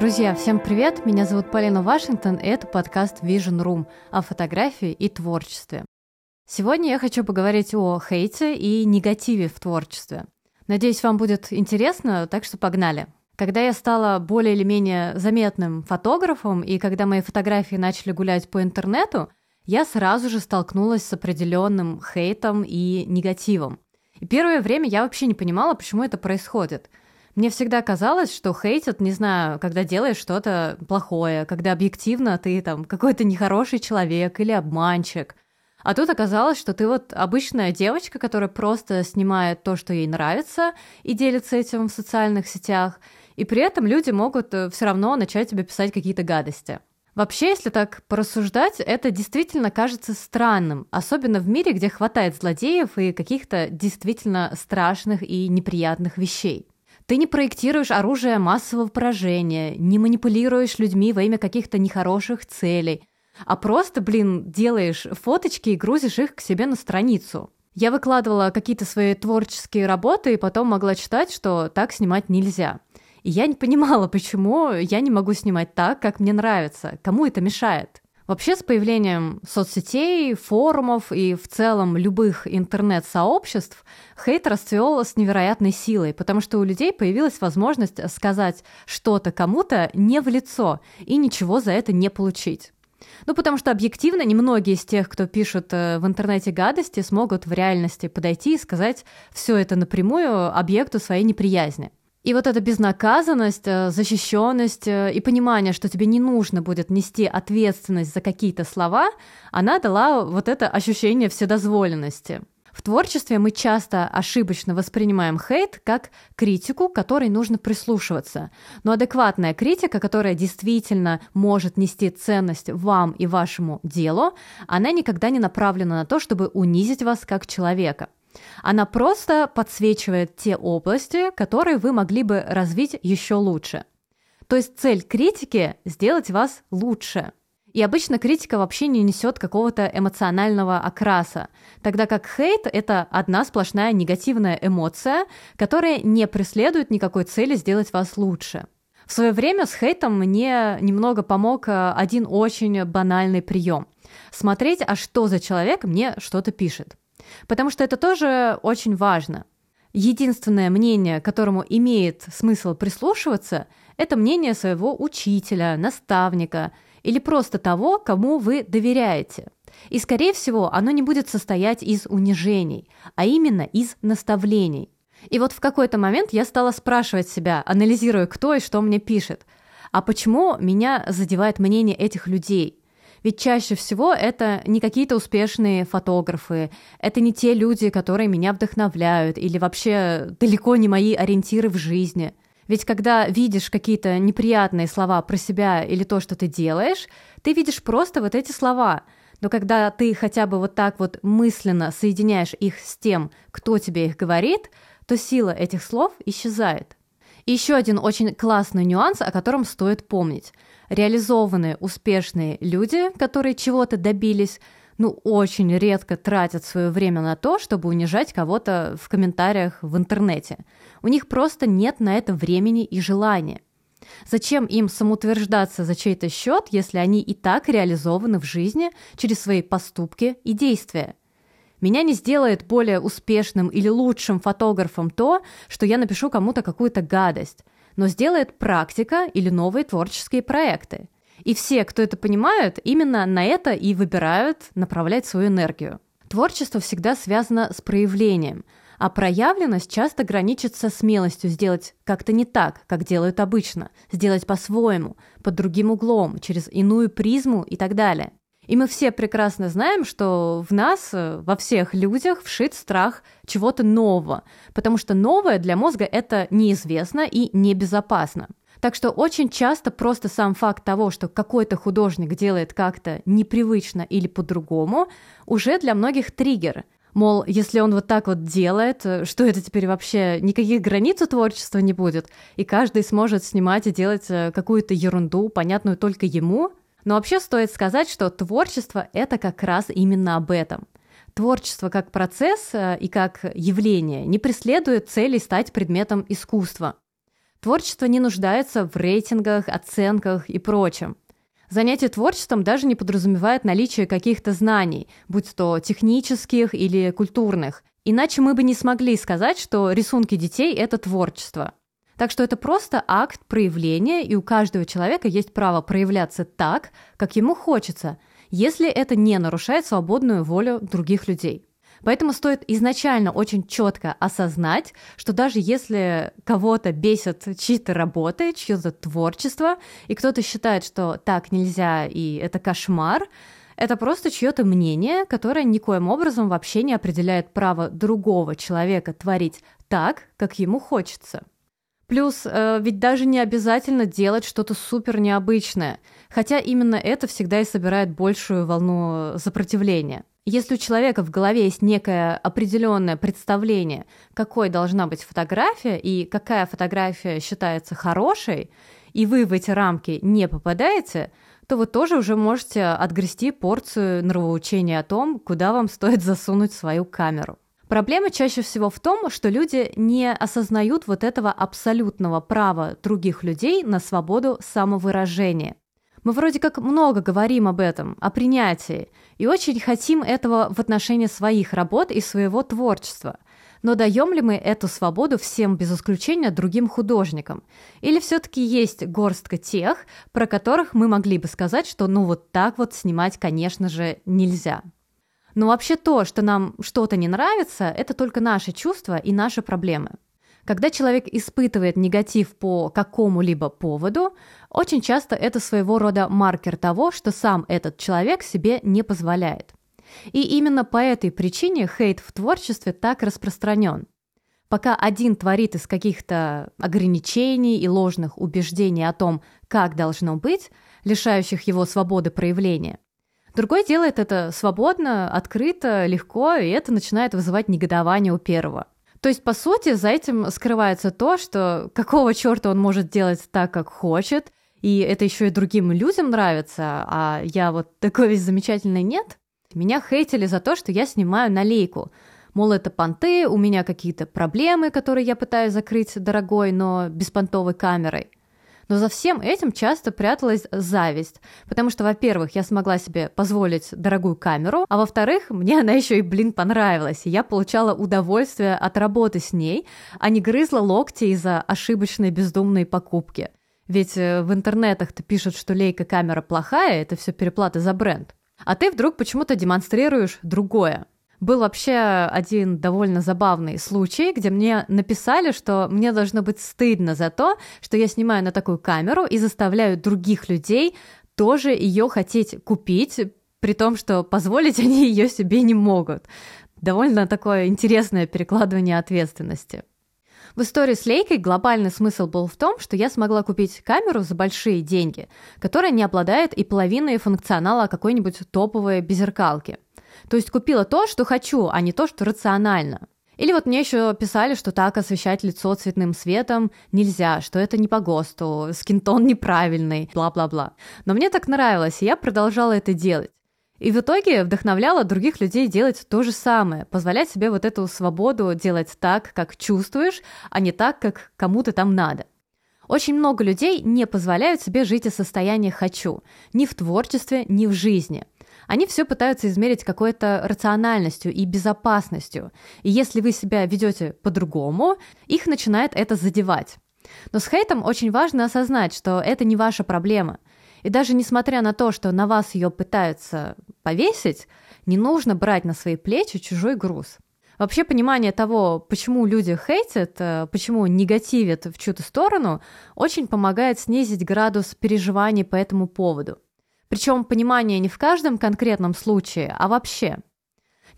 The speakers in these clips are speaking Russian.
Друзья, всем привет! Меня зовут Полина Вашингтон, и это подкаст Vision Room о фотографии и творчестве. Сегодня я хочу поговорить о хейте и негативе в творчестве. Надеюсь, вам будет интересно, так что погнали. Когда я стала более или менее заметным фотографом, и когда мои фотографии начали гулять по интернету, я сразу же столкнулась с определенным хейтом и негативом. И первое время я вообще не понимала, почему это происходит. Мне всегда казалось, что хейтят, не знаю, когда делаешь что-то плохое, когда объективно ты там какой-то нехороший человек или обманщик – а тут оказалось, что ты вот обычная девочка, которая просто снимает то, что ей нравится, и делится этим в социальных сетях, и при этом люди могут э, все равно начать тебе писать какие-то гадости. Вообще, если так порассуждать, это действительно кажется странным, особенно в мире, где хватает злодеев и каких-то действительно страшных и неприятных вещей. Ты не проектируешь оружие массового поражения, не манипулируешь людьми во имя каких-то нехороших целей, а просто, блин, делаешь фоточки и грузишь их к себе на страницу. Я выкладывала какие-то свои творческие работы и потом могла читать, что так снимать нельзя. И я не понимала, почему я не могу снимать так, как мне нравится, кому это мешает. Вообще с появлением соцсетей, форумов и в целом любых интернет-сообществ хейт расцвел с невероятной силой, потому что у людей появилась возможность сказать что-то кому-то не в лицо и ничего за это не получить. Ну, потому что объективно немногие из тех, кто пишут э, в интернете гадости, смогут в реальности подойти и сказать все это напрямую объекту своей неприязни. И вот эта безнаказанность, э, защищенность э, и понимание, что тебе не нужно будет нести ответственность за какие-то слова, она дала вот это ощущение вседозволенности. В творчестве мы часто ошибочно воспринимаем хейт как критику, которой нужно прислушиваться. Но адекватная критика, которая действительно может нести ценность вам и вашему делу, она никогда не направлена на то, чтобы унизить вас как человека. Она просто подсвечивает те области, которые вы могли бы развить еще лучше. То есть цель критики – сделать вас лучше – и обычно критика вообще не несет какого-то эмоционального окраса, тогда как хейт — это одна сплошная негативная эмоция, которая не преследует никакой цели сделать вас лучше. В свое время с хейтом мне немного помог э, один очень банальный прием. Смотреть, а что за человек мне что-то пишет. Потому что это тоже очень важно. Единственное мнение, которому имеет смысл прислушиваться, это мнение своего учителя, наставника – или просто того, кому вы доверяете. И, скорее всего, оно не будет состоять из унижений, а именно из наставлений. И вот в какой-то момент я стала спрашивать себя, анализируя, кто и что мне пишет, а почему меня задевает мнение этих людей? Ведь чаще всего это не какие-то успешные фотографы, это не те люди, которые меня вдохновляют, или вообще далеко не мои ориентиры в жизни – ведь когда видишь какие-то неприятные слова про себя или то, что ты делаешь, ты видишь просто вот эти слова. Но когда ты хотя бы вот так вот мысленно соединяешь их с тем, кто тебе их говорит, то сила этих слов исчезает. И еще один очень классный нюанс, о котором стоит помнить. Реализованные, успешные люди, которые чего-то добились, ну, очень редко тратят свое время на то, чтобы унижать кого-то в комментариях в интернете. У них просто нет на это времени и желания. Зачем им самоутверждаться за чей-то счет, если они и так реализованы в жизни через свои поступки и действия? Меня не сделает более успешным или лучшим фотографом то, что я напишу кому-то какую-то гадость, но сделает практика или новые творческие проекты – и все, кто это понимают, именно на это и выбирают направлять свою энергию. Творчество всегда связано с проявлением, а проявленность часто граничит со смелостью сделать как-то не так, как делают обычно, сделать по-своему, под другим углом, через иную призму и так далее. И мы все прекрасно знаем, что в нас, во всех людях, вшит страх чего-то нового, потому что новое для мозга это неизвестно и небезопасно. Так что очень часто просто сам факт того, что какой-то художник делает как-то непривычно или по-другому, уже для многих триггер. Мол, если он вот так вот делает, э, что это теперь вообще никаких границ у творчества не будет, и каждый сможет снимать и делать э, какую-то ерунду, понятную только ему. Но вообще стоит сказать, что творчество — это как раз именно об этом. Творчество как процесс э, и как явление не преследует цели стать предметом искусства. Творчество не нуждается в рейтингах, оценках и прочем. Занятие творчеством даже не подразумевает наличие каких-то знаний, будь то технических или культурных. Иначе мы бы не смогли сказать, что рисунки детей – это творчество. Так что это просто акт проявления, и у каждого человека есть право проявляться так, как ему хочется, если это не нарушает свободную волю других людей. Поэтому стоит изначально очень четко осознать, что даже если кого-то бесят чьи-то работы, чье-то творчество, и кто-то считает, что так нельзя и это кошмар, это просто чье-то мнение, которое никоим образом вообще не определяет право другого человека творить так, как ему хочется. Плюс, э, ведь даже не обязательно делать что-то супер необычное, хотя именно это всегда и собирает большую волну сопротивления. Если у человека в голове есть некое определенное представление, какой должна быть фотография и какая фотография считается хорошей, и вы в эти рамки не попадаете, то вы тоже уже можете отгрести порцию нравоучения о том, куда вам стоит засунуть свою камеру. Проблема чаще всего в том, что люди не осознают вот этого абсолютного права других людей на свободу самовыражения. Мы вроде как много говорим об этом, о принятии, и очень хотим этого в отношении своих работ и своего творчества. Но даем ли мы эту свободу всем без исключения другим художникам? Или все-таки есть горстка тех, про которых мы могли бы сказать, что ну вот так вот снимать, конечно же, нельзя? Но вообще то, что нам что-то не нравится, это только наши чувства и наши проблемы. Когда человек испытывает негатив по какому-либо поводу, очень часто это своего рода маркер того, что сам этот человек себе не позволяет. И именно по этой причине хейт в творчестве так распространен. Пока один творит из каких-то ограничений и ложных убеждений о том, как должно быть, лишающих его свободы проявления, другой делает это свободно, открыто, легко, и это начинает вызывать негодование у первого – то есть, по сути, за этим скрывается то, что какого черта он может делать так, как хочет, и это еще и другим людям нравится, а я вот такой весь замечательный нет. Меня хейтили за то, что я снимаю на лейку. Мол, это понты, у меня какие-то проблемы, которые я пытаюсь закрыть дорогой, но беспонтовой камерой. Но за всем этим часто пряталась зависть, потому что, во-первых, я смогла себе позволить дорогую камеру, а во-вторых, мне она еще и, блин, понравилась, и я получала удовольствие от работы с ней, а не грызла локти из-за ошибочной бездумной покупки. Ведь э, в интернетах-то пишут, что лейка камера плохая, это все переплата за бренд. А ты вдруг почему-то демонстрируешь другое. Был вообще один довольно забавный случай, где мне написали, что мне должно быть стыдно за то, что я снимаю на такую камеру и заставляю других людей тоже ее хотеть купить, при том, что позволить они ее себе не могут. Довольно такое интересное перекладывание ответственности. В истории с Лейкой глобальный смысл был в том, что я смогла купить камеру за большие деньги, которая не обладает и половиной функционала какой-нибудь топовой беззеркалки – то есть купила то, что хочу, а не то, что рационально. Или вот мне еще писали, что так освещать лицо цветным светом нельзя, что это не по ГОСТу, скинтон неправильный, бла-бла-бла. Но мне так нравилось, и я продолжала это делать. И в итоге вдохновляла других людей делать то же самое, позволять себе вот эту свободу делать так, как чувствуешь, а не так, как кому-то там надо. Очень много людей не позволяют себе жить из состояния «хочу» ни в творчестве, ни в жизни – они все пытаются измерить какой-то рациональностью и безопасностью. И если вы себя ведете по-другому, их начинает это задевать. Но с хейтом очень важно осознать, что это не ваша проблема. И даже несмотря на то, что на вас ее пытаются повесить, не нужно брать на свои плечи чужой груз. Вообще понимание того, почему люди хейтят, э, почему негативят в чью-то сторону, очень помогает снизить градус переживаний по этому поводу. Причем понимание не в каждом конкретном случае, а вообще.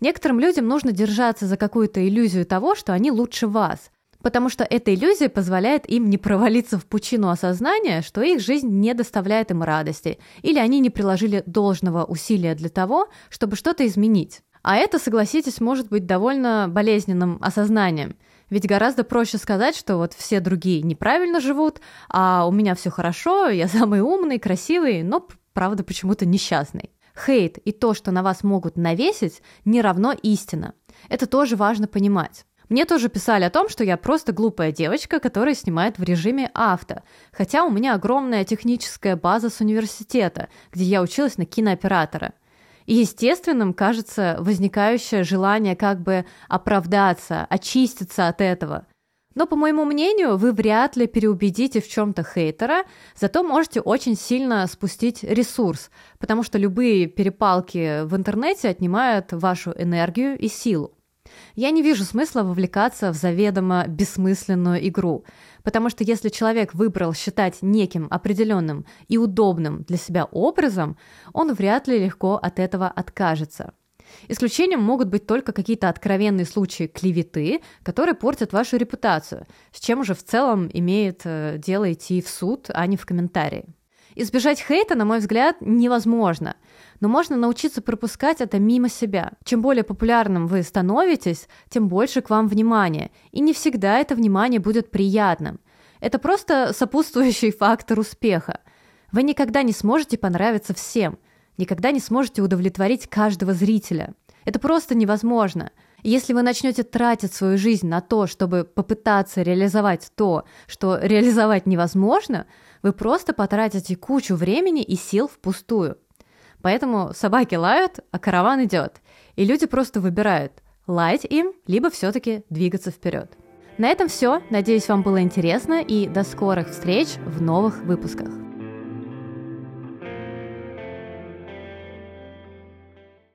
Некоторым людям нужно держаться за какую-то иллюзию того, что они лучше вас, потому что эта иллюзия позволяет им не провалиться в пучину осознания, что их жизнь не доставляет им радости, или они не приложили должного усилия для того, чтобы что-то изменить. А это, согласитесь, может быть довольно болезненным осознанием. Ведь гораздо проще сказать, что вот все другие неправильно живут, а у меня все хорошо, я самый умный, красивый, но правда почему-то несчастный. Хейт и то, что на вас могут навесить, не равно истина. Это тоже важно понимать. Мне тоже писали о том, что я просто глупая девочка, которая снимает в режиме авто, хотя у меня огромная техническая база с университета, где я училась на кинооператора. И естественным кажется возникающее желание как бы оправдаться, очиститься от этого. Но, по моему мнению, вы вряд ли переубедите в чем-то хейтера, зато можете очень сильно спустить ресурс, потому что любые перепалки в интернете отнимают вашу энергию и силу. Я не вижу смысла вовлекаться в заведомо бессмысленную игру, потому что если человек выбрал считать неким определенным и удобным для себя образом, он вряд ли легко от этого откажется. Исключением могут быть только какие-то откровенные случаи клеветы, которые портят вашу репутацию, с чем уже в целом имеет э, дело идти в суд, а не в комментарии. Избежать хейта, на мой взгляд, невозможно, но можно научиться пропускать это мимо себя. Чем более популярным вы становитесь, тем больше к вам внимания, и не всегда это внимание будет приятным. Это просто сопутствующий фактор успеха. Вы никогда не сможете понравиться всем, никогда не сможете удовлетворить каждого зрителя. Это просто невозможно. И если вы начнете тратить свою жизнь на то, чтобы попытаться реализовать то, что реализовать невозможно, вы просто потратите кучу времени и сил впустую. Поэтому собаки лают, а караван идет. И люди просто выбирают, лаять им, либо все-таки двигаться вперед. На этом все. Надеюсь, вам было интересно и до скорых встреч в новых выпусках.